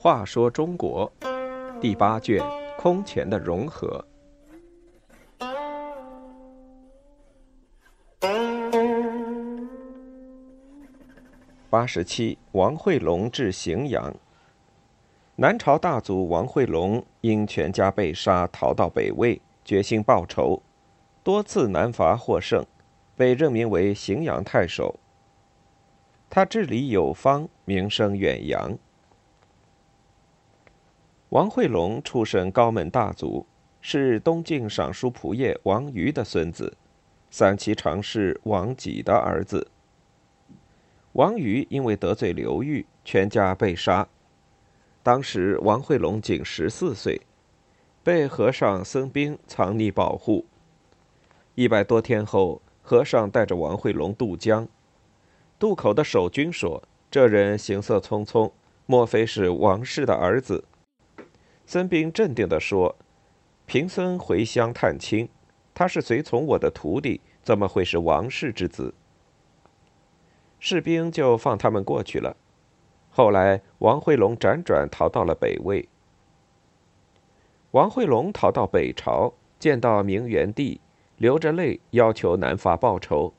话说中国第八卷空前的融合。八十七，王惠龙至荥阳。南朝大族王惠龙因全家被杀，逃到北魏，决心报仇，多次南伐获胜，被任命为荥阳太守。他治理有方，名声远扬。王惠龙出身高门大族，是东晋尚书仆射王瑜的孙子，三七常侍王己的儿子。王瑜因为得罪刘裕，全家被杀。当时王惠龙仅十四岁，被和尚僧兵藏匿保护。一百多天后，和尚带着王惠龙渡江，渡口的守军说：“这人行色匆匆，莫非是王氏的儿子？”孙兵镇定地说：“贫僧回乡探亲，他是随从我的徒弟，怎么会是王氏之子？”士兵就放他们过去了。后来，王惠龙辗转逃到了北魏。王惠龙逃到北朝，见到明元帝，流着泪要求南伐报仇。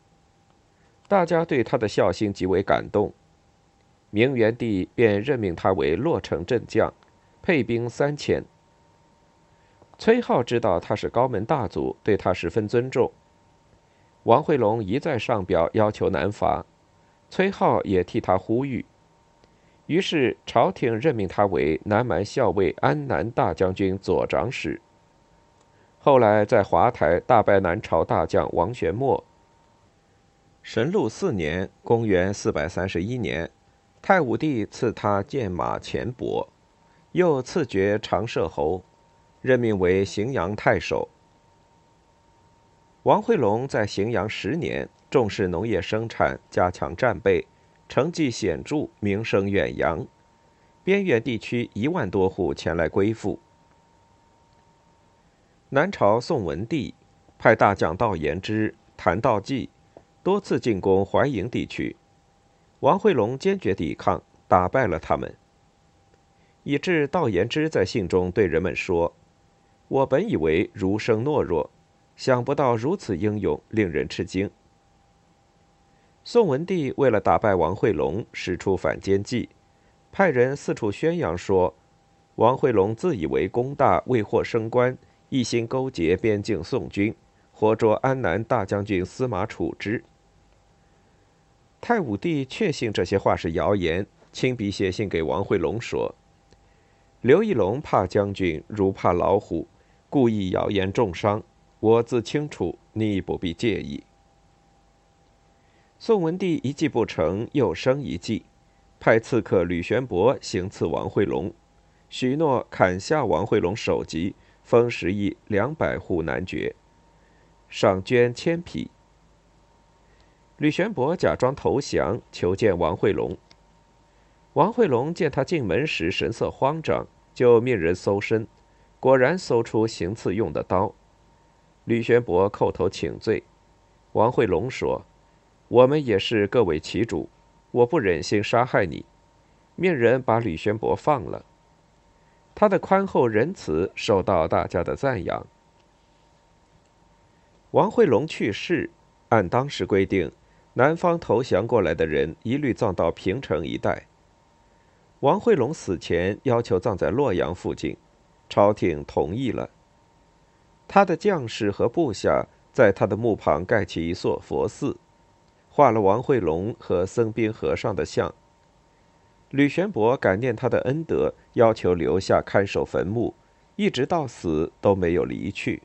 大家对他的孝心极为感动，明元帝便任命他为洛城镇将。配兵三千。崔浩知道他是高门大族，对他十分尊重。王惠龙一再上表要求南伐，崔浩也替他呼吁。于是朝廷任命他为南蛮校尉安南大将军左长史。后来在华台大败南朝大将王玄谟。神禄四年（公元431年），太武帝赐他剑马钱帛。又赐爵长社侯，任命为荥阳太守。王惠龙在荥阳十年，重视农业生产，加强战备，成绩显著，名声远扬。边远地区一万多户前来归附。南朝宋文帝派大将道延之、谭道济多次进攻淮营地区，王惠龙坚决抵抗，打败了他们。以致道延之在信中对人们说：“我本以为儒生懦弱，想不到如此英勇，令人吃惊。”宋文帝为了打败王惠龙，使出反间计，派人四处宣扬说：“王惠龙自以为功大，未获升官，一心勾结边境宋军，活捉安南大将军司马处之。”太武帝确信这些话是谣言，亲笔写信给王惠龙说。刘义隆怕将军如怕老虎，故意谣言重伤。我自清楚，你不必介意。宋文帝一计不成，又生一计，派刺客吕玄伯行刺王惠龙，许诺砍下王惠龙首级，封十邑两百户男爵，赏绢千匹。吕玄伯假装投降，求见王惠龙。王惠龙见他进门时神色慌张，就命人搜身，果然搜出行刺用的刀。吕玄伯叩头请罪。王惠龙说：“我们也是各为其主，我不忍心杀害你，命人把吕玄伯放了。”他的宽厚仁慈受到大家的赞扬。王惠龙去世，按当时规定，南方投降过来的人一律葬到平城一带。王惠龙死前要求葬在洛阳附近，朝廷同意了。他的将士和部下在他的墓旁盖起一座佛寺，画了王惠龙和僧兵和尚的像。吕玄伯感念他的恩德，要求留下看守坟墓，一直到死都没有离去。